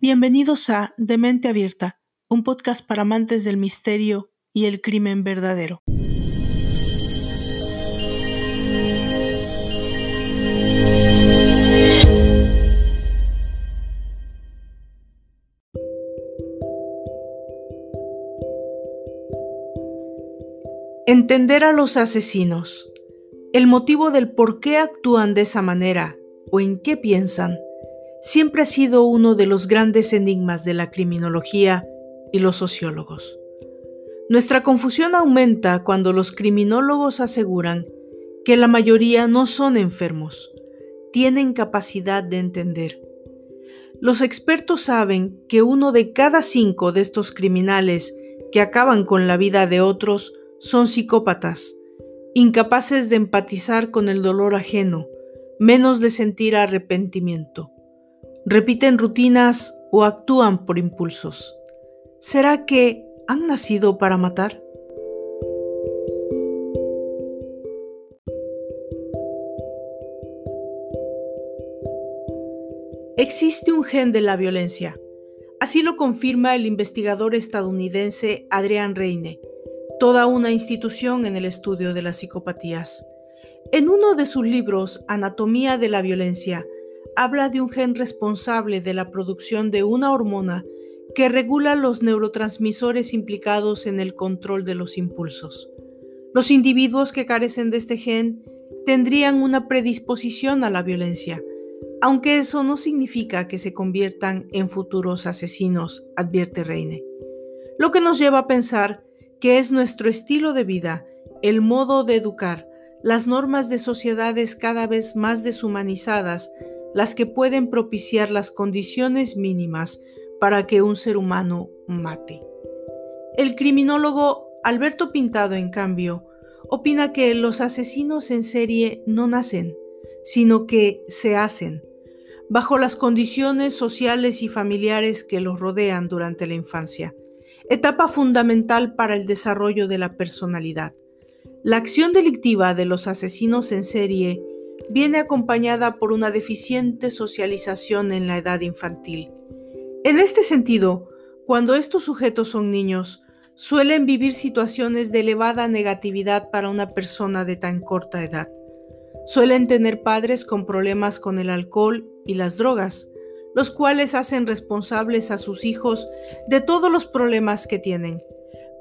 Bienvenidos a De Mente Abierta, un podcast para amantes del misterio y el crimen verdadero. Entender a los asesinos. El motivo del por qué actúan de esa manera o en qué piensan siempre ha sido uno de los grandes enigmas de la criminología y los sociólogos. Nuestra confusión aumenta cuando los criminólogos aseguran que la mayoría no son enfermos, tienen capacidad de entender. Los expertos saben que uno de cada cinco de estos criminales que acaban con la vida de otros son psicópatas, incapaces de empatizar con el dolor ajeno, menos de sentir arrepentimiento repiten rutinas o actúan por impulsos. ¿Será que han nacido para matar? Existe un gen de la violencia. Así lo confirma el investigador estadounidense Adrian Reine, toda una institución en el estudio de las psicopatías. En uno de sus libros, Anatomía de la Violencia, habla de un gen responsable de la producción de una hormona que regula los neurotransmisores implicados en el control de los impulsos. Los individuos que carecen de este gen tendrían una predisposición a la violencia, aunque eso no significa que se conviertan en futuros asesinos, advierte Reine. Lo que nos lleva a pensar que es nuestro estilo de vida, el modo de educar, las normas de sociedades cada vez más deshumanizadas las que pueden propiciar las condiciones mínimas para que un ser humano mate. El criminólogo Alberto Pintado, en cambio, opina que los asesinos en serie no nacen, sino que se hacen, bajo las condiciones sociales y familiares que los rodean durante la infancia, etapa fundamental para el desarrollo de la personalidad. La acción delictiva de los asesinos en serie viene acompañada por una deficiente socialización en la edad infantil. En este sentido, cuando estos sujetos son niños, suelen vivir situaciones de elevada negatividad para una persona de tan corta edad. Suelen tener padres con problemas con el alcohol y las drogas, los cuales hacen responsables a sus hijos de todos los problemas que tienen.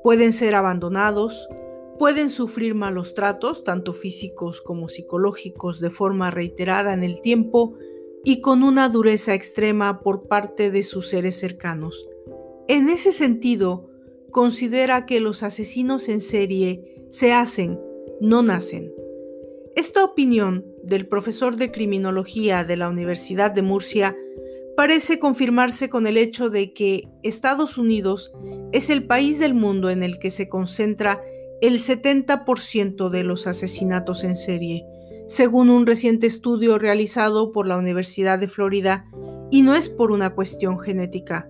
Pueden ser abandonados, Pueden sufrir malos tratos, tanto físicos como psicológicos, de forma reiterada en el tiempo y con una dureza extrema por parte de sus seres cercanos. En ese sentido, considera que los asesinos en serie se hacen, no nacen. Esta opinión del profesor de criminología de la Universidad de Murcia parece confirmarse con el hecho de que Estados Unidos es el país del mundo en el que se concentra el 70% de los asesinatos en serie, según un reciente estudio realizado por la Universidad de Florida, y no es por una cuestión genética.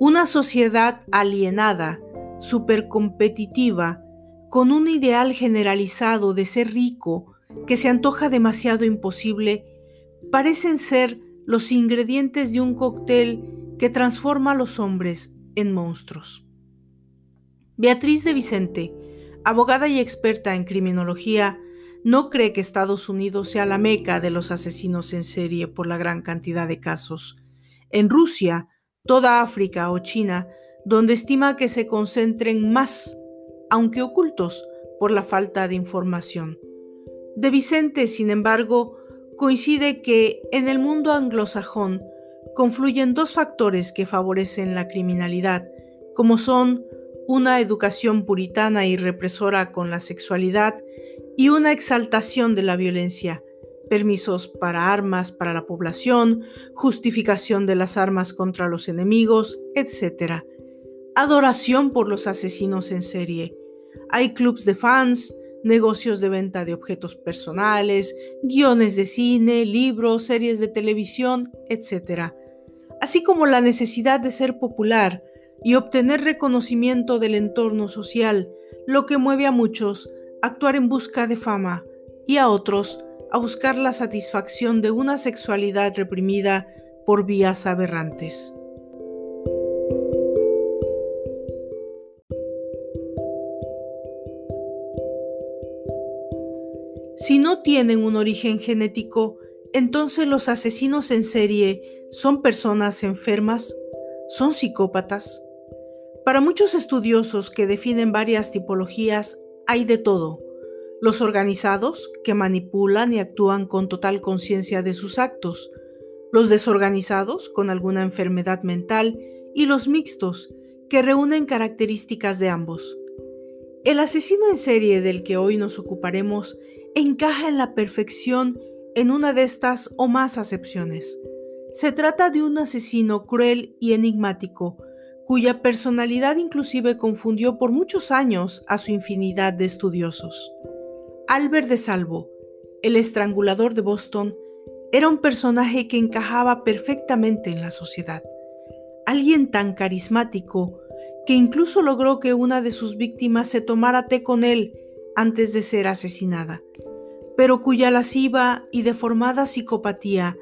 Una sociedad alienada, supercompetitiva, con un ideal generalizado de ser rico que se antoja demasiado imposible, parecen ser los ingredientes de un cóctel que transforma a los hombres en monstruos. Beatriz de Vicente, abogada y experta en criminología, no cree que Estados Unidos sea la meca de los asesinos en serie por la gran cantidad de casos. En Rusia, toda África o China, donde estima que se concentren más, aunque ocultos, por la falta de información. De Vicente, sin embargo, coincide que en el mundo anglosajón confluyen dos factores que favorecen la criminalidad, como son una educación puritana y represora con la sexualidad y una exaltación de la violencia, permisos para armas para la población, justificación de las armas contra los enemigos, etc. Adoración por los asesinos en serie. Hay clubs de fans, negocios de venta de objetos personales, guiones de cine, libros, series de televisión, etc. Así como la necesidad de ser popular, y obtener reconocimiento del entorno social, lo que mueve a muchos a actuar en busca de fama y a otros a buscar la satisfacción de una sexualidad reprimida por vías aberrantes. Si no tienen un origen genético, entonces los asesinos en serie son personas enfermas, son psicópatas. Para muchos estudiosos que definen varias tipologías, hay de todo. Los organizados, que manipulan y actúan con total conciencia de sus actos. Los desorganizados, con alguna enfermedad mental. Y los mixtos, que reúnen características de ambos. El asesino en serie del que hoy nos ocuparemos encaja en la perfección en una de estas o más acepciones. Se trata de un asesino cruel y enigmático, cuya personalidad inclusive confundió por muchos años a su infinidad de estudiosos. Albert de Salvo, el estrangulador de Boston, era un personaje que encajaba perfectamente en la sociedad. Alguien tan carismático que incluso logró que una de sus víctimas se tomara té con él antes de ser asesinada, pero cuya lasciva y deformada psicopatía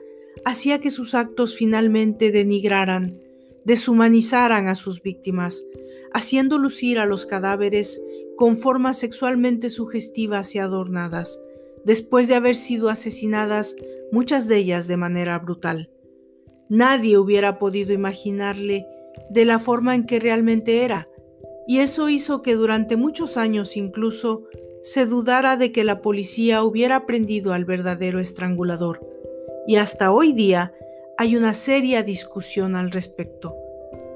hacía que sus actos finalmente denigraran, deshumanizaran a sus víctimas, haciendo lucir a los cadáveres con formas sexualmente sugestivas y adornadas, después de haber sido asesinadas muchas de ellas de manera brutal. Nadie hubiera podido imaginarle de la forma en que realmente era, y eso hizo que durante muchos años incluso se dudara de que la policía hubiera aprendido al verdadero estrangulador, y hasta hoy día hay una seria discusión al respecto.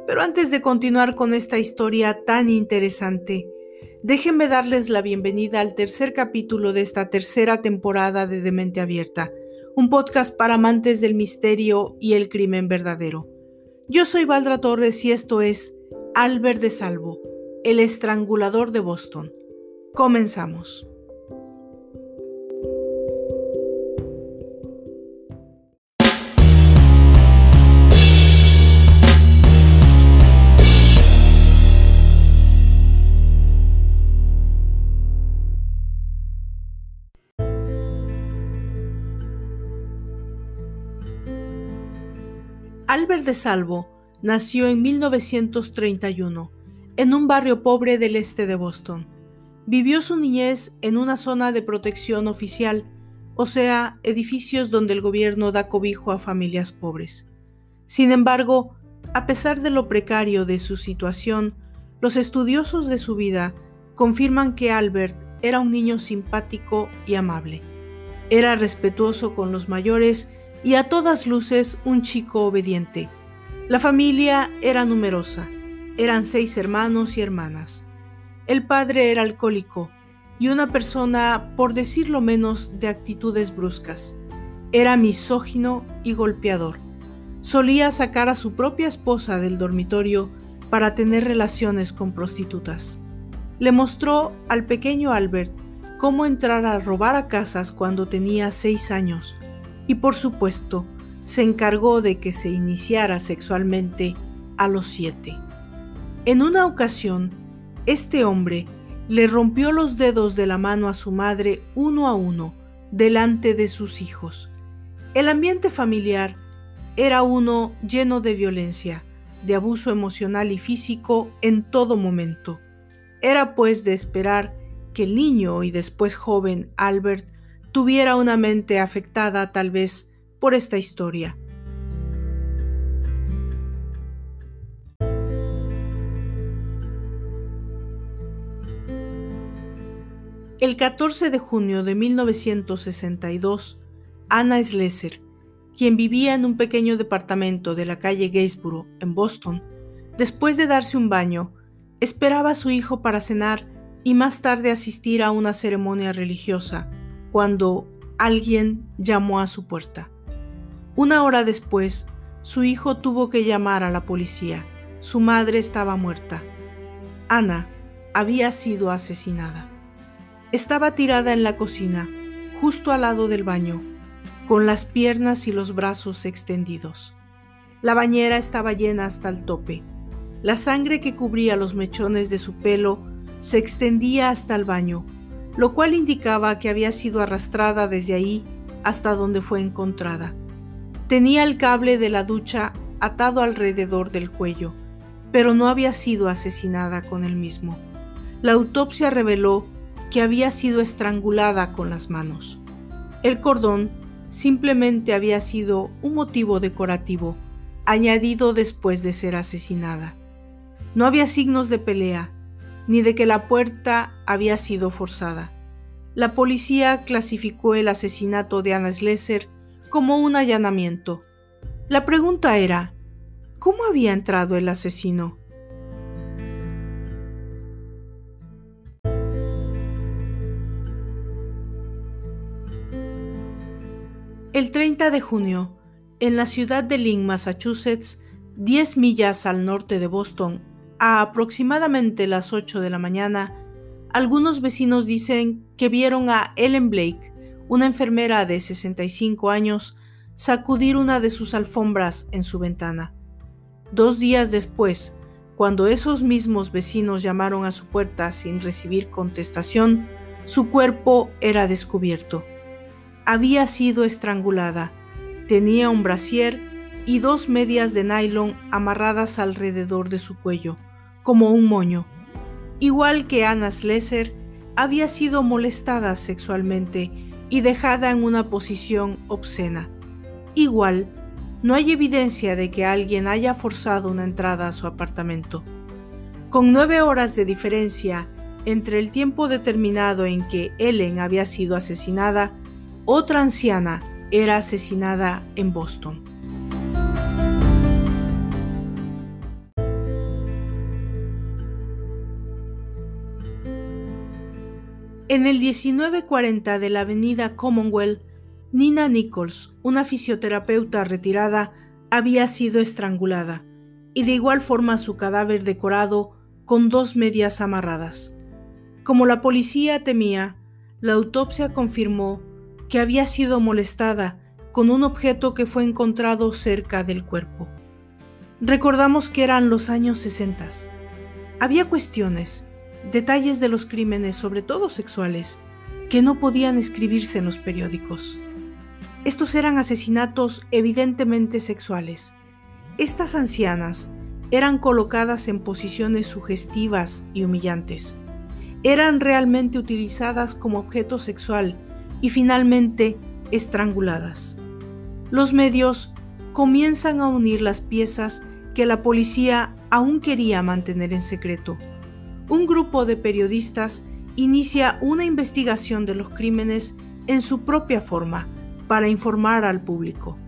Pero antes de continuar con esta historia tan interesante, déjenme darles la bienvenida al tercer capítulo de esta tercera temporada de Demente Abierta, un podcast para amantes del misterio y el crimen verdadero. Yo soy Valdra Torres y esto es Albert de Salvo, el estrangulador de Boston. Comenzamos. Albert de Salvo nació en 1931 en un barrio pobre del este de Boston. Vivió su niñez en una zona de protección oficial, o sea, edificios donde el gobierno da cobijo a familias pobres. Sin embargo, a pesar de lo precario de su situación, los estudiosos de su vida confirman que Albert era un niño simpático y amable. Era respetuoso con los mayores y a todas luces un chico obediente. La familia era numerosa, eran seis hermanos y hermanas. El padre era alcohólico y una persona, por decirlo menos, de actitudes bruscas. Era misógino y golpeador. Solía sacar a su propia esposa del dormitorio para tener relaciones con prostitutas. Le mostró al pequeño Albert cómo entrar a robar a casas cuando tenía seis años y por supuesto se encargó de que se iniciara sexualmente a los siete. En una ocasión, este hombre le rompió los dedos de la mano a su madre uno a uno delante de sus hijos. El ambiente familiar era uno lleno de violencia, de abuso emocional y físico en todo momento. Era pues de esperar que el niño y después joven Albert tuviera una mente afectada tal vez por esta historia. El 14 de junio de 1962, Anna Slesser, quien vivía en un pequeño departamento de la calle Gainsborough, en Boston, después de darse un baño, esperaba a su hijo para cenar y más tarde asistir a una ceremonia religiosa cuando alguien llamó a su puerta. Una hora después, su hijo tuvo que llamar a la policía. Su madre estaba muerta. Ana había sido asesinada. Estaba tirada en la cocina, justo al lado del baño, con las piernas y los brazos extendidos. La bañera estaba llena hasta el tope. La sangre que cubría los mechones de su pelo se extendía hasta el baño lo cual indicaba que había sido arrastrada desde ahí hasta donde fue encontrada. Tenía el cable de la ducha atado alrededor del cuello, pero no había sido asesinada con el mismo. La autopsia reveló que había sido estrangulada con las manos. El cordón simplemente había sido un motivo decorativo, añadido después de ser asesinada. No había signos de pelea, ni de que la puerta había sido forzada. La policía clasificó el asesinato de Anna Slesser como un allanamiento. La pregunta era, ¿cómo había entrado el asesino? El 30 de junio, en la ciudad de Lynn, Massachusetts, 10 millas al norte de Boston, a aproximadamente las 8 de la mañana, algunos vecinos dicen que vieron a Ellen Blake, una enfermera de 65 años, sacudir una de sus alfombras en su ventana. Dos días después, cuando esos mismos vecinos llamaron a su puerta sin recibir contestación, su cuerpo era descubierto. Había sido estrangulada. Tenía un brasier y dos medias de nylon amarradas alrededor de su cuello, como un moño. Igual que Anna Slesser, había sido molestada sexualmente y dejada en una posición obscena. Igual, no hay evidencia de que alguien haya forzado una entrada a su apartamento. Con nueve horas de diferencia entre el tiempo determinado en que Ellen había sido asesinada otra anciana era asesinada en Boston. En el 1940 de la avenida Commonwealth, Nina Nichols, una fisioterapeuta retirada, había sido estrangulada, y de igual forma su cadáver decorado con dos medias amarradas. Como la policía temía, la autopsia confirmó que había sido molestada con un objeto que fue encontrado cerca del cuerpo. Recordamos que eran los años 60. Había cuestiones, detalles de los crímenes, sobre todo sexuales, que no podían escribirse en los periódicos. Estos eran asesinatos evidentemente sexuales. Estas ancianas eran colocadas en posiciones sugestivas y humillantes. Eran realmente utilizadas como objeto sexual y finalmente estranguladas. Los medios comienzan a unir las piezas que la policía aún quería mantener en secreto. Un grupo de periodistas inicia una investigación de los crímenes en su propia forma para informar al público.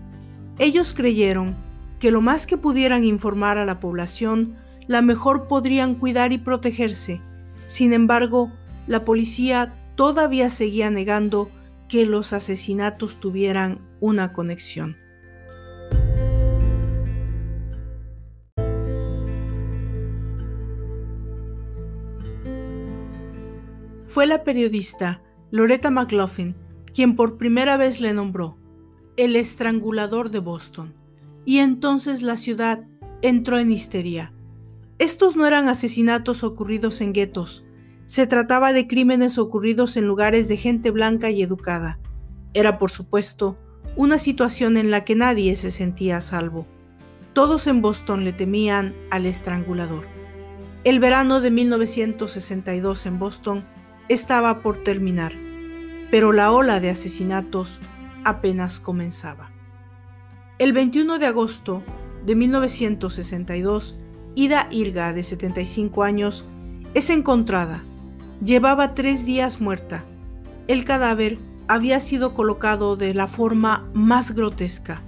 Ellos creyeron que lo más que pudieran informar a la población, la mejor podrían cuidar y protegerse. Sin embargo, la policía todavía seguía negando que los asesinatos tuvieran una conexión. Fue la periodista Loretta McLaughlin quien por primera vez le nombró el estrangulador de Boston, y entonces la ciudad entró en histeria. Estos no eran asesinatos ocurridos en guetos, se trataba de crímenes ocurridos en lugares de gente blanca y educada. Era, por supuesto, una situación en la que nadie se sentía a salvo. Todos en Boston le temían al estrangulador. El verano de 1962 en Boston estaba por terminar, pero la ola de asesinatos apenas comenzaba. El 21 de agosto de 1962, Ida Irga, de 75 años, es encontrada Llevaba tres días muerta. El cadáver había sido colocado de la forma más grotesca.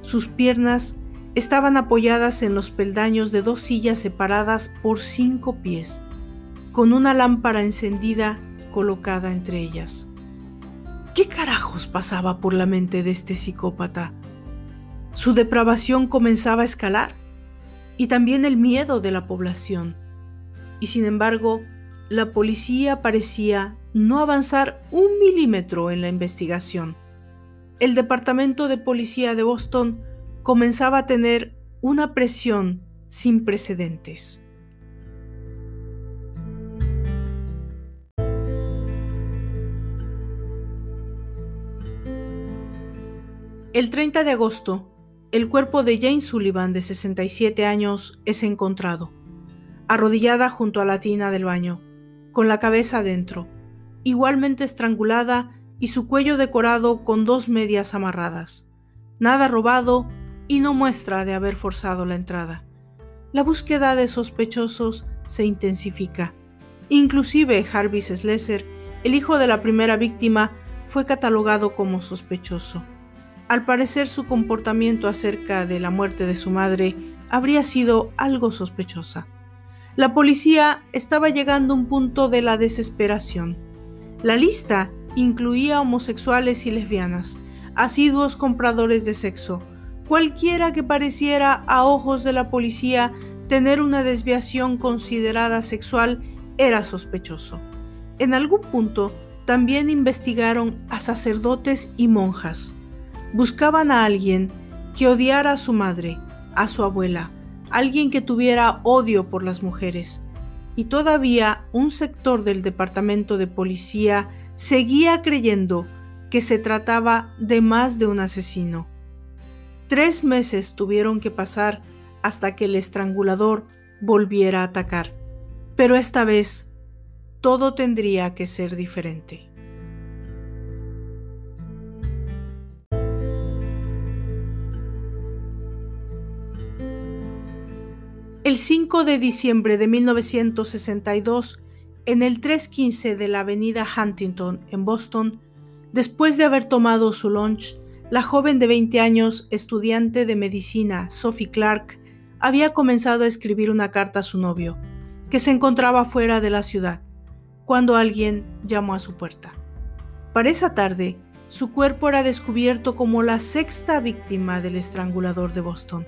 Sus piernas estaban apoyadas en los peldaños de dos sillas separadas por cinco pies, con una lámpara encendida colocada entre ellas. ¿Qué carajos pasaba por la mente de este psicópata? Su depravación comenzaba a escalar y también el miedo de la población. Y sin embargo, la policía parecía no avanzar un milímetro en la investigación. El Departamento de Policía de Boston comenzaba a tener una presión sin precedentes. El 30 de agosto, el cuerpo de Jane Sullivan, de 67 años, es encontrado, arrodillada junto a la tina del baño, con la cabeza adentro, igualmente estrangulada y su cuello decorado con dos medias amarradas. Nada robado y no muestra de haber forzado la entrada. La búsqueda de sospechosos se intensifica. Inclusive Harvey Slesser, el hijo de la primera víctima, fue catalogado como sospechoso. Al parecer su comportamiento acerca de la muerte de su madre habría sido algo sospechosa. La policía estaba llegando a un punto de la desesperación. La lista incluía homosexuales y lesbianas, asiduos compradores de sexo, cualquiera que pareciera a ojos de la policía tener una desviación considerada sexual era sospechoso. En algún punto también investigaron a sacerdotes y monjas. Buscaban a alguien que odiara a su madre, a su abuela, alguien que tuviera odio por las mujeres. Y todavía un sector del departamento de policía seguía creyendo que se trataba de más de un asesino. Tres meses tuvieron que pasar hasta que el estrangulador volviera a atacar, pero esta vez todo tendría que ser diferente. El 5 de diciembre de 1962, en el 315 de la avenida Huntington, en Boston, después de haber tomado su lunch, la joven de 20 años, estudiante de medicina, Sophie Clark, había comenzado a escribir una carta a su novio, que se encontraba fuera de la ciudad, cuando alguien llamó a su puerta. Para esa tarde, su cuerpo era descubierto como la sexta víctima del estrangulador de Boston.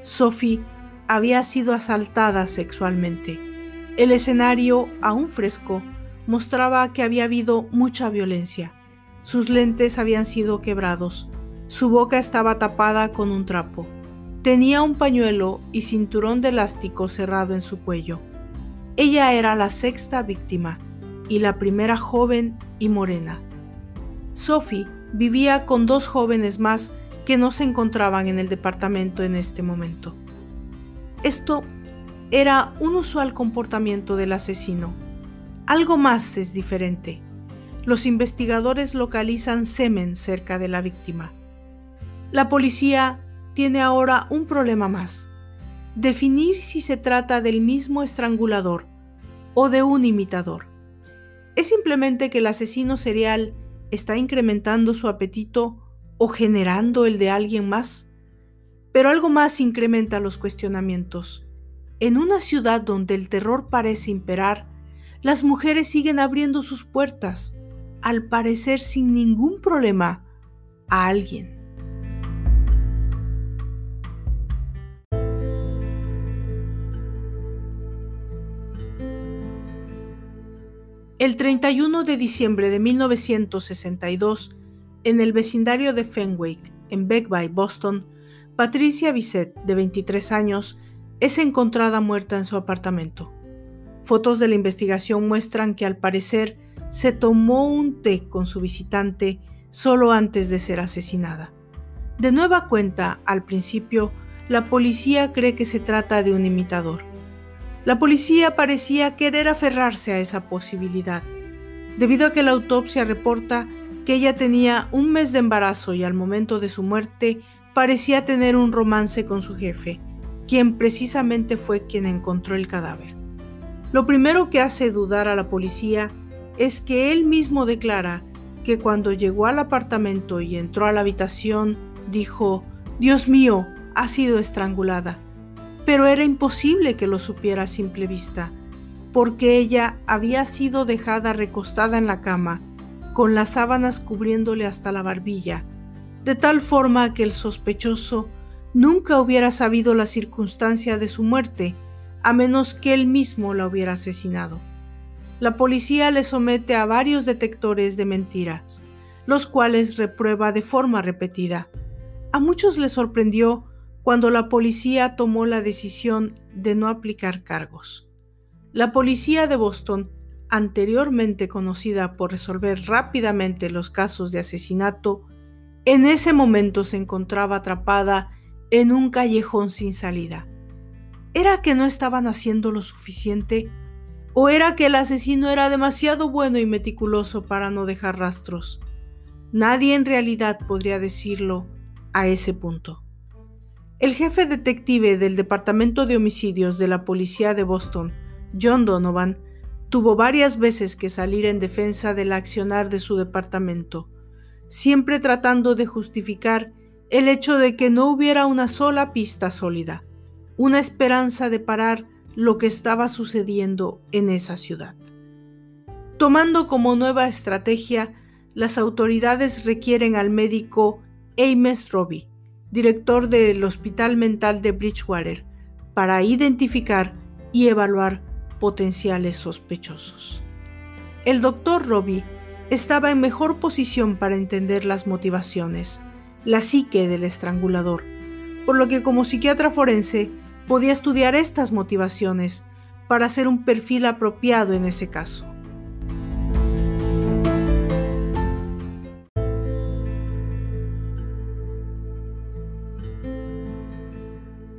Sophie había sido asaltada sexualmente. El escenario, aún fresco, mostraba que había habido mucha violencia. Sus lentes habían sido quebrados. Su boca estaba tapada con un trapo. Tenía un pañuelo y cinturón de elástico cerrado en su cuello. Ella era la sexta víctima y la primera joven y morena. Sophie vivía con dos jóvenes más que no se encontraban en el departamento en este momento. Esto era un usual comportamiento del asesino. Algo más es diferente. Los investigadores localizan semen cerca de la víctima. La policía tiene ahora un problema más. Definir si se trata del mismo estrangulador o de un imitador. ¿Es simplemente que el asesino serial está incrementando su apetito o generando el de alguien más? Pero algo más incrementa los cuestionamientos. En una ciudad donde el terror parece imperar, las mujeres siguen abriendo sus puertas, al parecer sin ningún problema, a alguien. El 31 de diciembre de 1962, en el vecindario de Fenwick, en Beckby, Boston, Patricia Bisset, de 23 años, es encontrada muerta en su apartamento. Fotos de la investigación muestran que al parecer se tomó un té con su visitante solo antes de ser asesinada. De nueva cuenta, al principio, la policía cree que se trata de un imitador. La policía parecía querer aferrarse a esa posibilidad, debido a que la autopsia reporta que ella tenía un mes de embarazo y al momento de su muerte parecía tener un romance con su jefe, quien precisamente fue quien encontró el cadáver. Lo primero que hace dudar a la policía es que él mismo declara que cuando llegó al apartamento y entró a la habitación, dijo, Dios mío, ha sido estrangulada. Pero era imposible que lo supiera a simple vista, porque ella había sido dejada recostada en la cama, con las sábanas cubriéndole hasta la barbilla, de tal forma que el sospechoso nunca hubiera sabido la circunstancia de su muerte, a menos que él mismo la hubiera asesinado. La policía le somete a varios detectores de mentiras, los cuales reprueba de forma repetida. A muchos les sorprendió cuando la policía tomó la decisión de no aplicar cargos. La policía de Boston, anteriormente conocida por resolver rápidamente los casos de asesinato, En ese momento se encontraba atrapada en un callejón sin salida. ¿Era que no estaban haciendo lo suficiente? ¿O era que el asesino era demasiado bueno y meticuloso para no dejar rastros? Nadie en realidad podría decirlo a ese punto. El jefe detective del Departamento de Homicidios de la Policía de Boston, John Donovan, tuvo varias veces que salir en defensa del accionar de su departamento, siempre tratando de justificar el hecho de que no hubiera una sola pista sólida, una esperanza de parar lo que estaba sucediendo en esa ciudad. Tomando como nueva estrategia, las autoridades requieren al médico Ames Robbie, director del Hospital Mental de Bridgewater, para identificar y evaluar potenciales sospechosos. El doctor Robbie estaba en mejor posición para entender las motivaciones, la psique del estrangulador, por lo que como psiquiatra forense podía estudiar estas motivaciones para hacer un perfil apropiado en ese caso.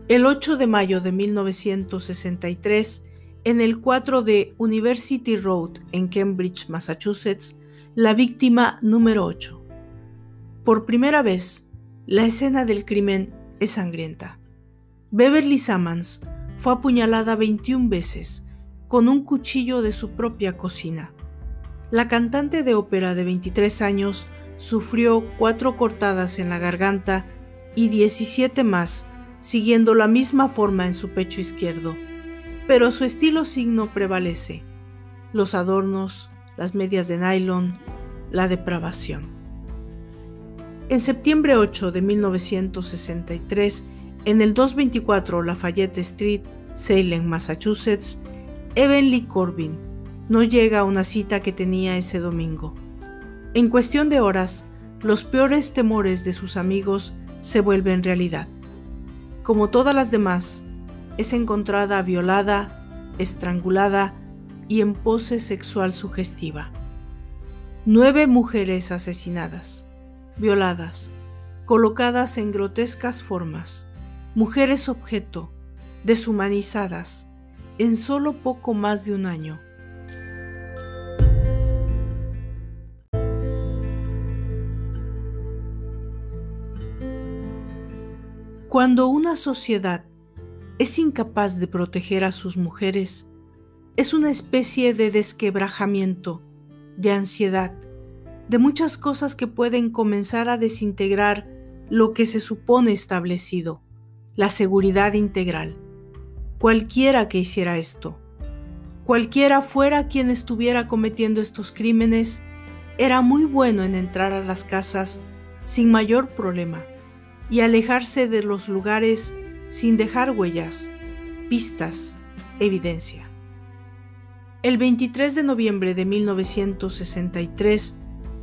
El 8 de mayo de 1963, en el 4 de University Road en Cambridge, Massachusetts, la víctima número 8. Por primera vez, la escena del crimen es sangrienta. Beverly Sammons fue apuñalada 21 veces con un cuchillo de su propia cocina. La cantante de ópera de 23 años sufrió cuatro cortadas en la garganta y 17 más siguiendo la misma forma en su pecho izquierdo, pero su estilo signo prevalece, los adornos, las medias de nylon, la depravación. En septiembre 8 de 1963, en el 224 Lafayette Street, Salem, Massachusetts, Evan Corbin no llega a una cita que tenía ese domingo. En cuestión de horas, los peores temores de sus amigos se vuelven realidad como todas las demás, es encontrada violada, estrangulada y en pose sexual sugestiva. Nueve mujeres asesinadas, violadas, colocadas en grotescas formas, mujeres objeto, deshumanizadas, en solo poco más de un año. Cuando una sociedad es incapaz de proteger a sus mujeres, es una especie de desquebrajamiento, de ansiedad, de muchas cosas que pueden comenzar a desintegrar lo que se supone establecido, la seguridad integral. Cualquiera que hiciera esto, cualquiera fuera quien estuviera cometiendo estos crímenes, era muy bueno en entrar a las casas sin mayor problema y alejarse de los lugares sin dejar huellas, pistas, evidencia. El 23 de noviembre de 1963,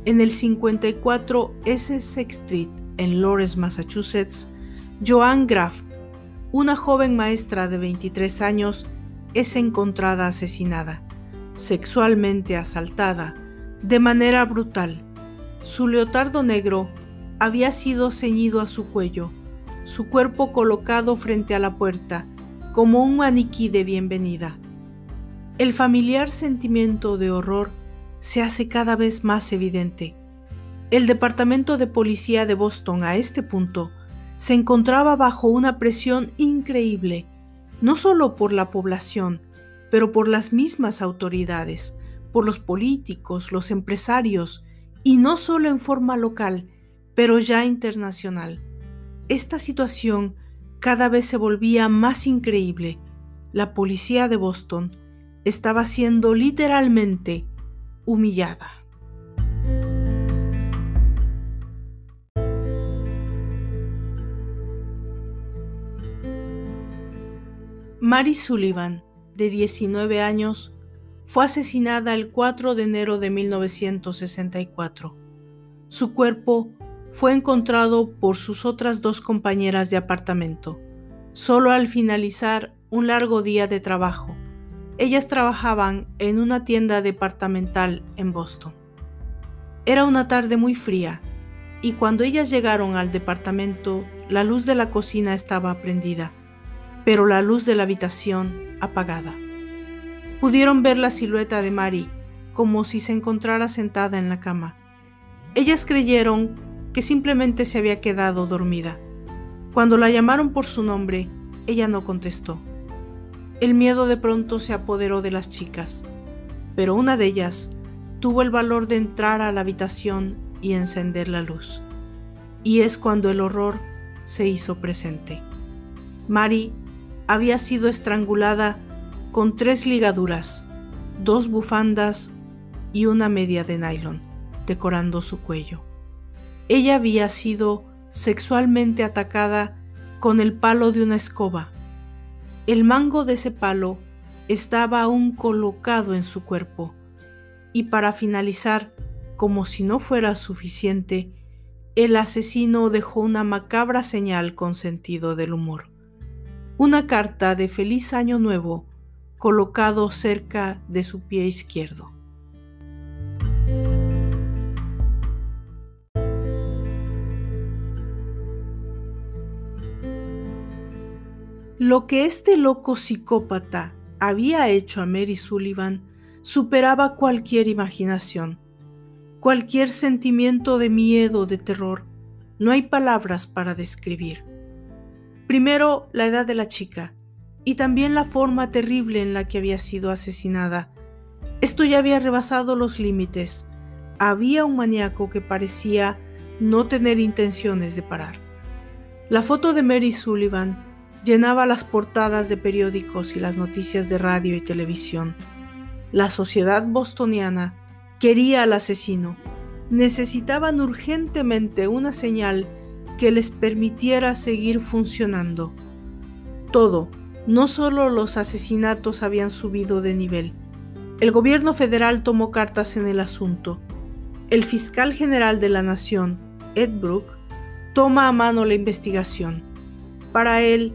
en el 54 Essex Street en Lawrence, Massachusetts, Joan Graft, una joven maestra de 23 años, es encontrada asesinada, sexualmente asaltada, de manera brutal. Su leotardo negro había sido ceñido a su cuello, su cuerpo colocado frente a la puerta, como un maniquí de bienvenida. El familiar sentimiento de horror se hace cada vez más evidente. El Departamento de Policía de Boston a este punto se encontraba bajo una presión increíble, no solo por la población, pero por las mismas autoridades, por los políticos, los empresarios, y no solo en forma local, pero ya internacional. Esta situación cada vez se volvía más increíble. La policía de Boston estaba siendo literalmente humillada. Mary Sullivan, de 19 años, fue asesinada el 4 de enero de 1964. Su cuerpo fue encontrado por sus otras dos compañeras de apartamento, solo al finalizar un largo día de trabajo. Ellas trabajaban en una tienda departamental en Boston. Era una tarde muy fría y cuando ellas llegaron al departamento, la luz de la cocina estaba prendida, pero la luz de la habitación apagada. Pudieron ver la silueta de Mary como si se encontrara sentada en la cama. Ellas creyeron que simplemente se había quedado dormida. Cuando la llamaron por su nombre, ella no contestó. El miedo de pronto se apoderó de las chicas, pero una de ellas tuvo el valor de entrar a la habitación y encender la luz. Y es cuando el horror se hizo presente. Mary había sido estrangulada con tres ligaduras, dos bufandas y una media de nylon, decorando su cuello. Ella había sido sexualmente atacada con el palo de una escoba. El mango de ese palo estaba aún colocado en su cuerpo. Y para finalizar, como si no fuera suficiente, el asesino dejó una macabra señal con sentido del humor. Una carta de feliz año nuevo colocado cerca de su pie izquierdo. Lo que este loco psicópata había hecho a Mary Sullivan superaba cualquier imaginación, cualquier sentimiento de miedo, de terror. No hay palabras para describir. Primero, la edad de la chica y también la forma terrible en la que había sido asesinada. Esto ya había rebasado los límites. Había un maníaco que parecía no tener intenciones de parar. La foto de Mary Sullivan llenaba las portadas de periódicos y las noticias de radio y televisión. La sociedad bostoniana quería al asesino. Necesitaban urgentemente una señal que les permitiera seguir funcionando. Todo, no solo los asesinatos habían subido de nivel. El gobierno federal tomó cartas en el asunto. El fiscal general de la nación, Ed Brook, toma a mano la investigación. Para él,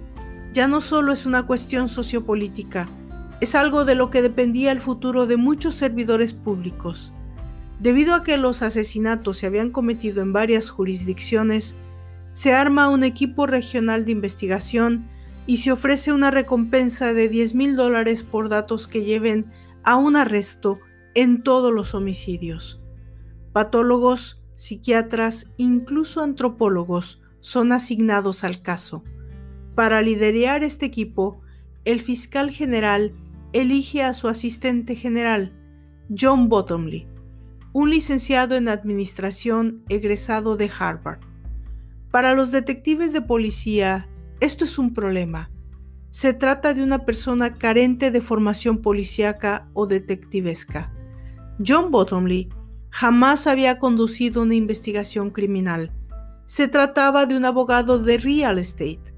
ya no solo es una cuestión sociopolítica, es algo de lo que dependía el futuro de muchos servidores públicos. Debido a que los asesinatos se habían cometido en varias jurisdicciones, se arma un equipo regional de investigación y se ofrece una recompensa de 10 mil dólares por datos que lleven a un arresto en todos los homicidios. Patólogos, psiquiatras, incluso antropólogos son asignados al caso. Para liderar este equipo, el fiscal general elige a su asistente general, John Bottomley, un licenciado en administración egresado de Harvard. Para los detectives de policía, esto es un problema. Se trata de una persona carente de formación policíaca o detectivesca. John Bottomley jamás había conducido una investigación criminal. Se trataba de un abogado de real estate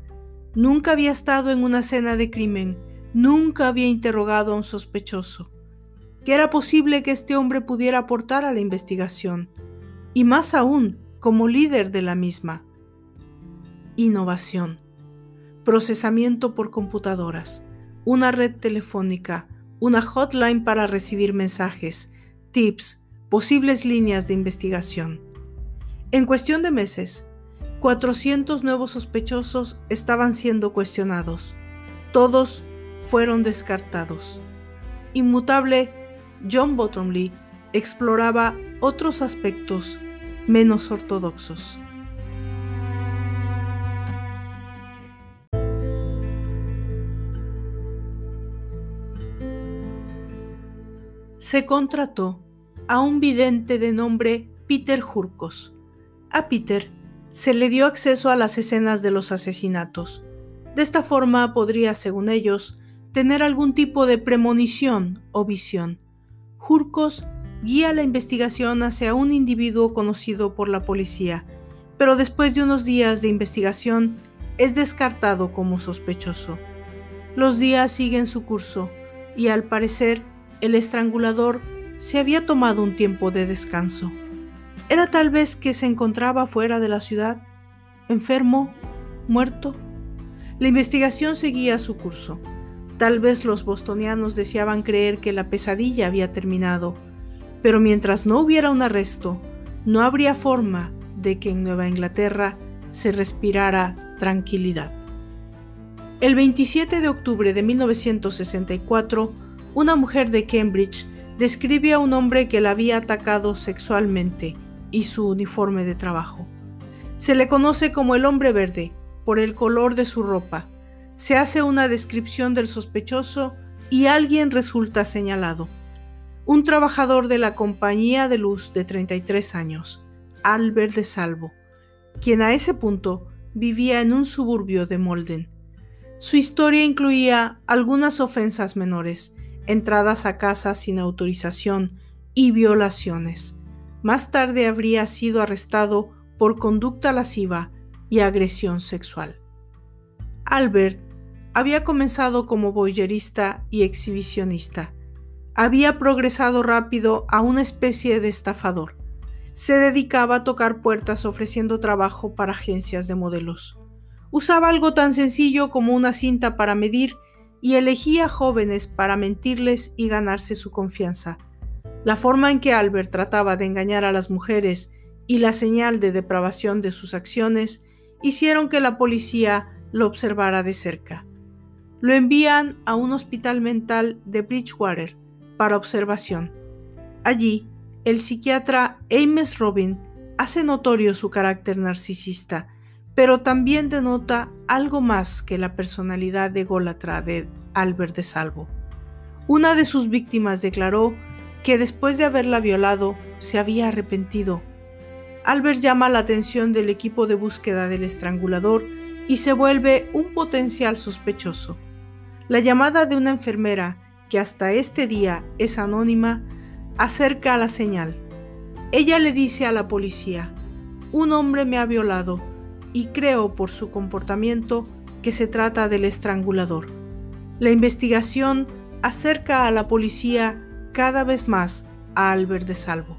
Nunca había estado en una escena de crimen, nunca había interrogado a un sospechoso. Que era posible que este hombre pudiera aportar a la investigación, y más aún como líder de la misma. Innovación, procesamiento por computadoras, una red telefónica, una hotline para recibir mensajes, tips, posibles líneas de investigación. En cuestión de meses, 400 nuevos sospechosos estaban siendo cuestionados. Todos fueron descartados. Inmutable, John Bottomley exploraba otros aspectos menos ortodoxos. Se contrató a un vidente de nombre Peter Jurkos. A Peter se le dio acceso a las escenas de los asesinatos. De esta forma podría, según ellos, tener algún tipo de premonición o visión. Jurcos guía la investigación hacia un individuo conocido por la policía, pero después de unos días de investigación es descartado como sospechoso. Los días siguen su curso y al parecer el estrangulador se había tomado un tiempo de descanso. Era tal vez que se encontraba fuera de la ciudad, enfermo, muerto. La investigación seguía su curso. Tal vez los bostonianos deseaban creer que la pesadilla había terminado, pero mientras no hubiera un arresto, no habría forma de que en Nueva Inglaterra se respirara tranquilidad. El 27 de octubre de 1964, una mujer de Cambridge describe a un hombre que la había atacado sexualmente y su uniforme de trabajo. Se le conoce como el hombre verde por el color de su ropa. Se hace una descripción del sospechoso y alguien resulta señalado. Un trabajador de la compañía de luz de 33 años, Albert de Salvo, quien a ese punto vivía en un suburbio de Molden. Su historia incluía algunas ofensas menores, entradas a casa sin autorización y violaciones. Más tarde habría sido arrestado por conducta lasciva y agresión sexual. Albert había comenzado como boyerista y exhibicionista. Había progresado rápido a una especie de estafador. Se dedicaba a tocar puertas ofreciendo trabajo para agencias de modelos. Usaba algo tan sencillo como una cinta para medir y elegía jóvenes para mentirles y ganarse su confianza. La forma en que Albert trataba de engañar a las mujeres y la señal de depravación de sus acciones hicieron que la policía lo observara de cerca. Lo envían a un hospital mental de Bridgewater para observación. Allí, el psiquiatra Ames Robin hace notorio su carácter narcisista, pero también denota algo más que la personalidad de Gólatra de Albert de Salvo. Una de sus víctimas declaró que después de haberla violado se había arrepentido. Albert llama la atención del equipo de búsqueda del estrangulador y se vuelve un potencial sospechoso. La llamada de una enfermera, que hasta este día es anónima, acerca a la señal. Ella le dice a la policía, un hombre me ha violado y creo por su comportamiento que se trata del estrangulador. La investigación acerca a la policía cada vez más a Albert de Salvo.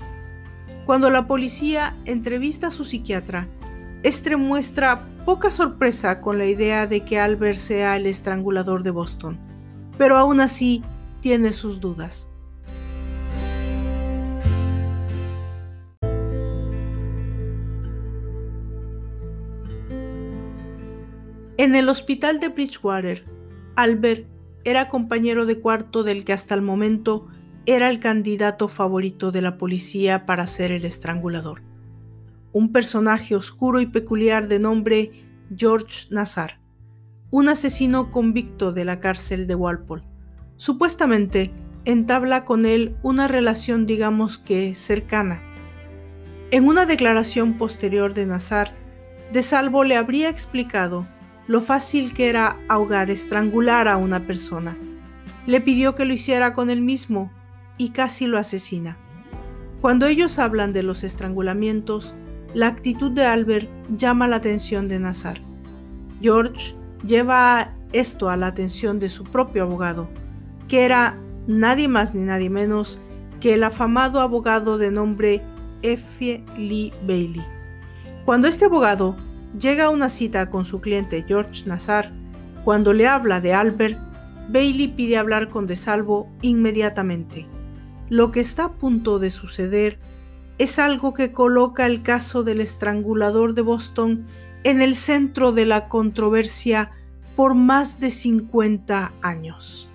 Cuando la policía entrevista a su psiquiatra, este muestra poca sorpresa con la idea de que Albert sea el estrangulador de Boston, pero aún así tiene sus dudas. En el hospital de Bridgewater, Albert era compañero de cuarto del que hasta el momento era el candidato favorito de la policía para ser el estrangulador. Un personaje oscuro y peculiar de nombre George Nazar, un asesino convicto de la cárcel de Walpole. Supuestamente entabla con él una relación digamos que cercana. En una declaración posterior de Nazar, De Salvo le habría explicado lo fácil que era ahogar, estrangular a una persona. Le pidió que lo hiciera con él mismo y casi lo asesina. Cuando ellos hablan de los estrangulamientos, la actitud de Albert llama la atención de Nazar. George lleva esto a la atención de su propio abogado, que era nadie más ni nadie menos que el afamado abogado de nombre F. Lee Bailey. Cuando este abogado llega a una cita con su cliente George Nazar, cuando le habla de Albert, Bailey pide hablar con De Salvo inmediatamente. Lo que está a punto de suceder es algo que coloca el caso del estrangulador de Boston en el centro de la controversia por más de 50 años.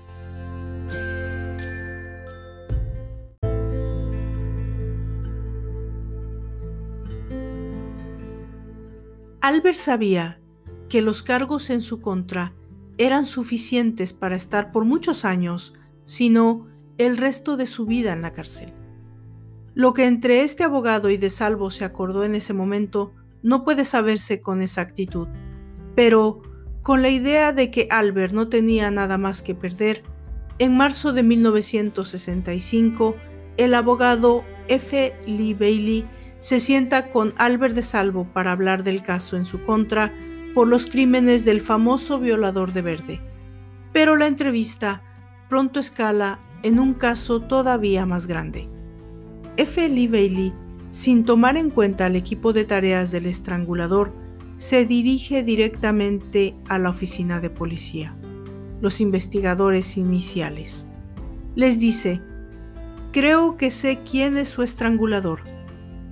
Albert sabía que los cargos en su contra eran suficientes para estar por muchos años, sino el resto de su vida en la cárcel. Lo que entre este abogado y de Salvo se acordó en ese momento no puede saberse con exactitud, pero con la idea de que Albert no tenía nada más que perder, en marzo de 1965, el abogado F. Lee Bailey se sienta con Albert de Salvo para hablar del caso en su contra por los crímenes del famoso violador de verde. Pero la entrevista pronto escala en un caso todavía más grande. F. Lee Bailey, sin tomar en cuenta el equipo de tareas del estrangulador, se dirige directamente a la oficina de policía, los investigadores iniciales. Les dice, creo que sé quién es su estrangulador.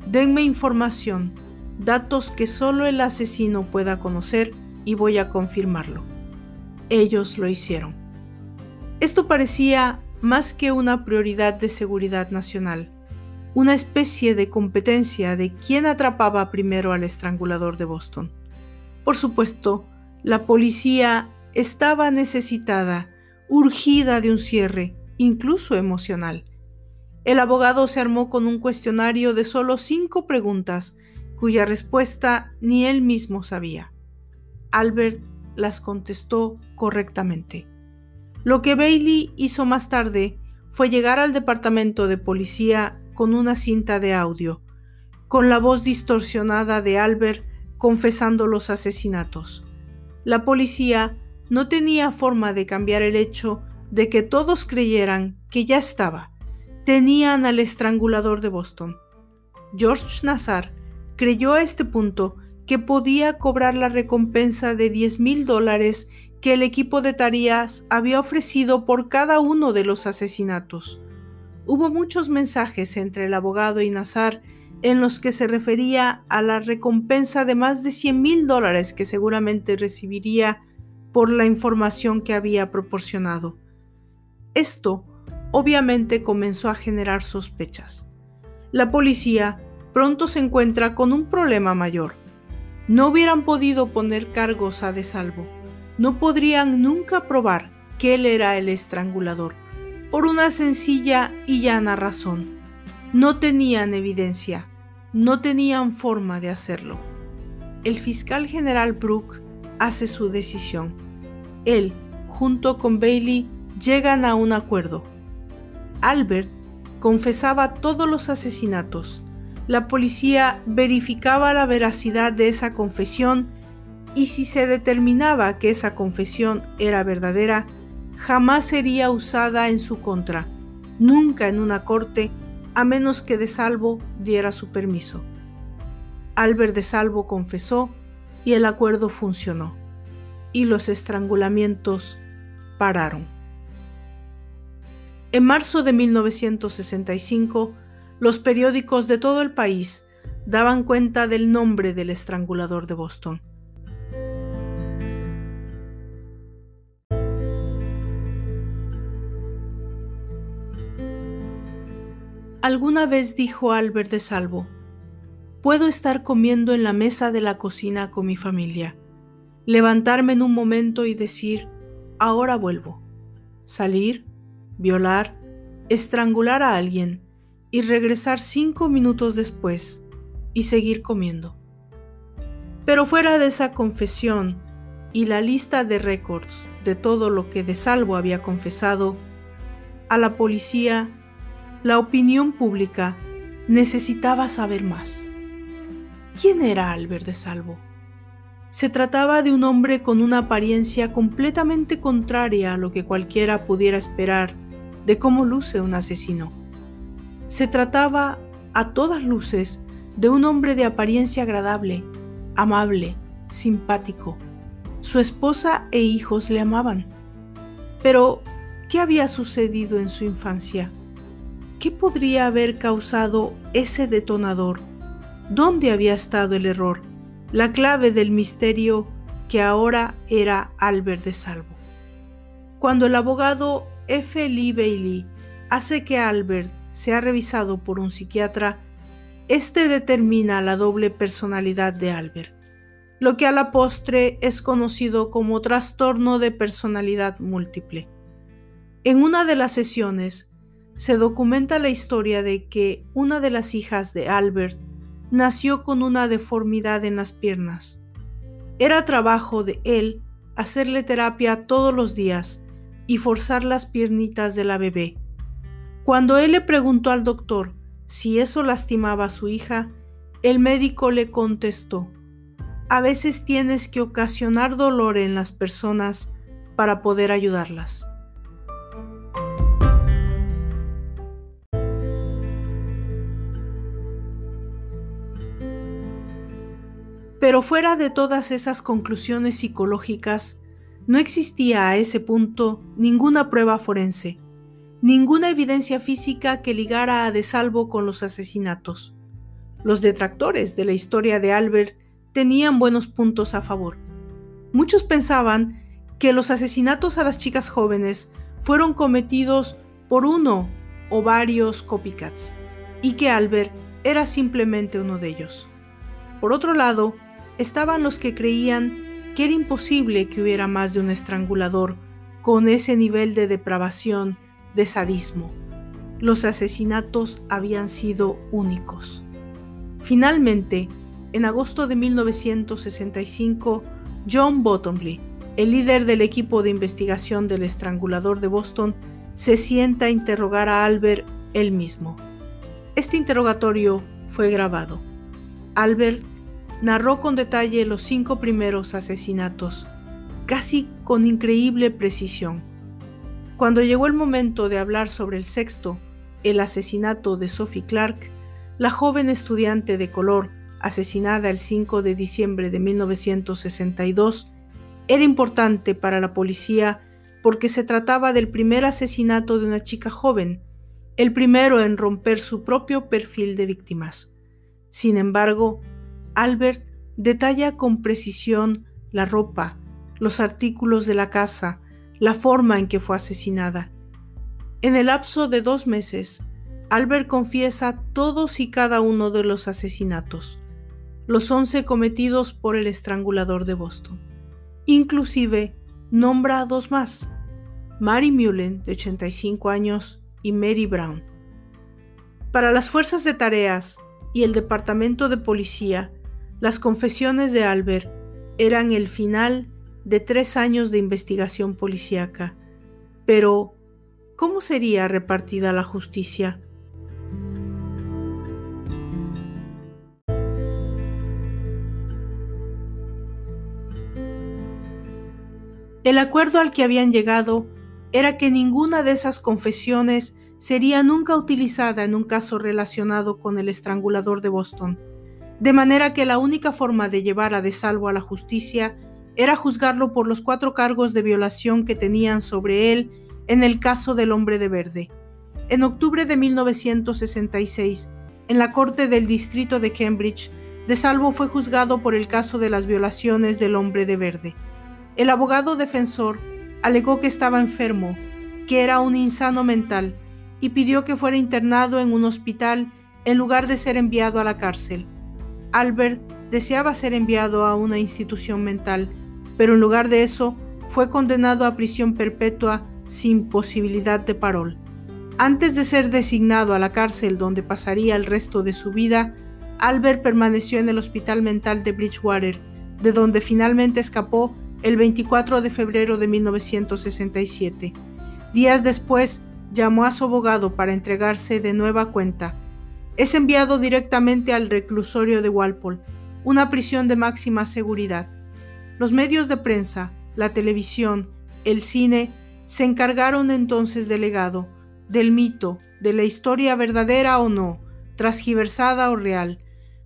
Denme información, datos que solo el asesino pueda conocer y voy a confirmarlo. Ellos lo hicieron. Esto parecía más que una prioridad de seguridad nacional, una especie de competencia de quién atrapaba primero al estrangulador de Boston. Por supuesto, la policía estaba necesitada, urgida de un cierre, incluso emocional. El abogado se armó con un cuestionario de solo cinco preguntas, cuya respuesta ni él mismo sabía. Albert las contestó correctamente. Lo que Bailey hizo más tarde fue llegar al departamento de policía con una cinta de audio, con la voz distorsionada de Albert confesando los asesinatos. La policía no tenía forma de cambiar el hecho de que todos creyeran que ya estaba. Tenían al estrangulador de Boston. George Nazar creyó a este punto que podía cobrar la recompensa de 10 mil dólares que el equipo de tareas había ofrecido por cada uno de los asesinatos. Hubo muchos mensajes entre el abogado y Nazar en los que se refería a la recompensa de más de 100 mil dólares que seguramente recibiría por la información que había proporcionado. Esto obviamente comenzó a generar sospechas. La policía pronto se encuentra con un problema mayor. No hubieran podido poner cargos a de salvo. No podrían nunca probar que él era el estrangulador, por una sencilla y llana razón. No tenían evidencia, no tenían forma de hacerlo. El fiscal general Brooke hace su decisión. Él, junto con Bailey, llegan a un acuerdo. Albert confesaba todos los asesinatos. La policía verificaba la veracidad de esa confesión y si se determinaba que esa confesión era verdadera, jamás sería usada en su contra, nunca en una corte, a menos que De Salvo diera su permiso. Albert De Salvo confesó y el acuerdo funcionó, y los estrangulamientos pararon. En marzo de 1965, los periódicos de todo el país daban cuenta del nombre del estrangulador de Boston. Alguna vez dijo Albert de Salvo, puedo estar comiendo en la mesa de la cocina con mi familia, levantarme en un momento y decir, ahora vuelvo, salir, violar, estrangular a alguien y regresar cinco minutos después y seguir comiendo. Pero fuera de esa confesión y la lista de récords de todo lo que de salvo había confesado, a la policía, la opinión pública necesitaba saber más. ¿Quién era Albert de Salvo? Se trataba de un hombre con una apariencia completamente contraria a lo que cualquiera pudiera esperar de cómo luce un asesino. Se trataba, a todas luces, de un hombre de apariencia agradable, amable, simpático. Su esposa e hijos le amaban. Pero, ¿qué había sucedido en su infancia? ¿Qué podría haber causado ese detonador? ¿Dónde había estado el error? La clave del misterio que ahora era Albert de Salvo. Cuando el abogado F. Lee Bailey hace que Albert sea revisado por un psiquiatra, este determina la doble personalidad de Albert, lo que a la postre es conocido como trastorno de personalidad múltiple. En una de las sesiones se documenta la historia de que una de las hijas de Albert nació con una deformidad en las piernas. Era trabajo de él hacerle terapia todos los días y forzar las piernitas de la bebé. Cuando él le preguntó al doctor si eso lastimaba a su hija, el médico le contestó, a veces tienes que ocasionar dolor en las personas para poder ayudarlas. Pero fuera de todas esas conclusiones psicológicas, no existía a ese punto ninguna prueba forense, ninguna evidencia física que ligara a De Salvo con los asesinatos. Los detractores de la historia de Albert tenían buenos puntos a favor. Muchos pensaban que los asesinatos a las chicas jóvenes fueron cometidos por uno o varios copycats y que Albert era simplemente uno de ellos. Por otro lado, estaban los que creían que era imposible que hubiera más de un estrangulador con ese nivel de depravación, de sadismo. Los asesinatos habían sido únicos. Finalmente, en agosto de 1965, John Bottomley, el líder del equipo de investigación del estrangulador de Boston, se sienta a interrogar a Albert él mismo. Este interrogatorio fue grabado. Albert narró con detalle los cinco primeros asesinatos, casi con increíble precisión. Cuando llegó el momento de hablar sobre el sexto, el asesinato de Sophie Clark, la joven estudiante de color asesinada el 5 de diciembre de 1962, era importante para la policía porque se trataba del primer asesinato de una chica joven, el primero en romper su propio perfil de víctimas. Sin embargo, Albert detalla con precisión la ropa, los artículos de la casa, la forma en que fue asesinada. En el lapso de dos meses, Albert confiesa todos y cada uno de los asesinatos, los once cometidos por el estrangulador de Boston. Inclusive nombra a dos más, Mary Mullen, de 85 años, y Mary Brown. Para las fuerzas de tareas y el departamento de policía, las confesiones de Albert eran el final de tres años de investigación policíaca. Pero, ¿cómo sería repartida la justicia? El acuerdo al que habían llegado era que ninguna de esas confesiones sería nunca utilizada en un caso relacionado con el estrangulador de Boston, de manera que la única forma de llevar a de salvo a la justicia era juzgarlo por los cuatro cargos de violación que tenían sobre él en el caso del hombre de verde. En octubre de 1966, en la Corte del Distrito de Cambridge, De Salvo fue juzgado por el caso de las violaciones del hombre de verde. El abogado defensor alegó que estaba enfermo, que era un insano mental, y pidió que fuera internado en un hospital en lugar de ser enviado a la cárcel. Albert deseaba ser enviado a una institución mental, pero en lugar de eso fue condenado a prisión perpetua sin posibilidad de parol. Antes de ser designado a la cárcel donde pasaría el resto de su vida, Albert permaneció en el hospital mental de Bridgewater, de donde finalmente escapó el 24 de febrero de 1967. Días después, llamó a su abogado para entregarse de nueva cuenta. Es enviado directamente al reclusorio de Walpole, una prisión de máxima seguridad. Los medios de prensa, la televisión, el cine, se encargaron entonces del legado, del mito, de la historia verdadera o no, transgiversada o real,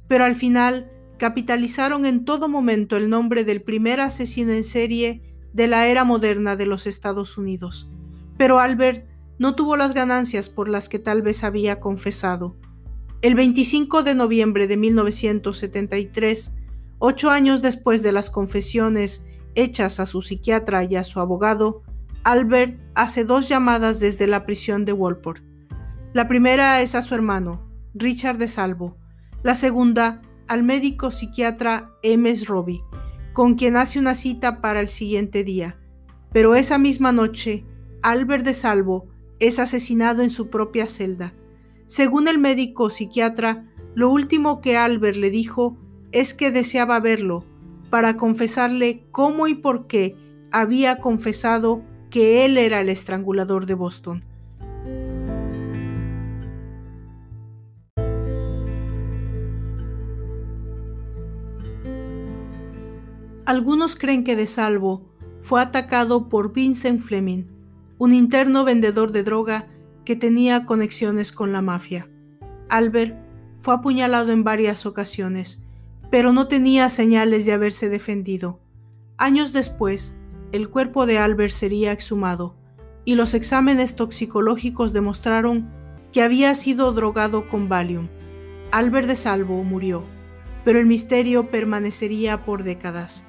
pero al final capitalizaron en todo momento el nombre del primer asesino en serie de la era moderna de los Estados Unidos. Pero Albert no tuvo las ganancias por las que tal vez había confesado. El 25 de noviembre de 1973, ocho años después de las confesiones hechas a su psiquiatra y a su abogado, Albert hace dos llamadas desde la prisión de Walport. La primera es a su hermano, Richard de Salvo. La segunda al médico psiquiatra M.S. Robbie, con quien hace una cita para el siguiente día. Pero esa misma noche, Albert de Salvo es asesinado en su propia celda. Según el médico psiquiatra, lo último que Albert le dijo es que deseaba verlo para confesarle cómo y por qué había confesado que él era el estrangulador de Boston. Algunos creen que De Salvo fue atacado por Vincent Fleming, un interno vendedor de droga que tenía conexiones con la mafia. Albert fue apuñalado en varias ocasiones, pero no tenía señales de haberse defendido. Años después, el cuerpo de Albert sería exhumado y los exámenes toxicológicos demostraron que había sido drogado con Valium. Albert de Salvo murió, pero el misterio permanecería por décadas.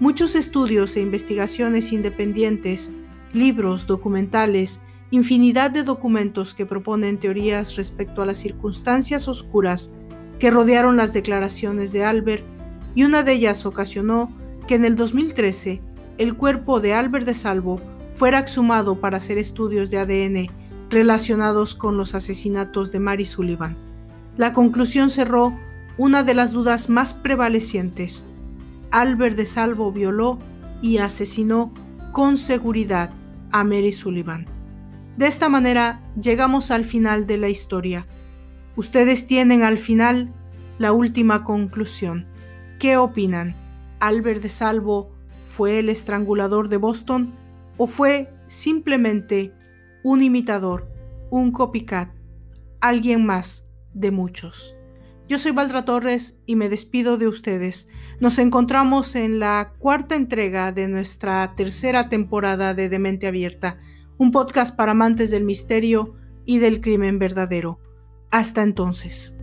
Muchos estudios e investigaciones independientes, libros, documentales, infinidad de documentos que proponen teorías respecto a las circunstancias oscuras que rodearon las declaraciones de Albert y una de ellas ocasionó que en el 2013 el cuerpo de Albert de Salvo fuera exhumado para hacer estudios de ADN relacionados con los asesinatos de Mary Sullivan. La conclusión cerró una de las dudas más prevalecientes. Albert de Salvo violó y asesinó con seguridad a Mary Sullivan. De esta manera llegamos al final de la historia. Ustedes tienen al final la última conclusión. ¿Qué opinan? ¿Albert de Salvo fue el estrangulador de Boston o fue simplemente un imitador, un copycat, alguien más de muchos? Yo soy Valdra Torres y me despido de ustedes. Nos encontramos en la cuarta entrega de nuestra tercera temporada de Demente Abierta, un podcast para amantes del misterio y del crimen verdadero. Hasta entonces.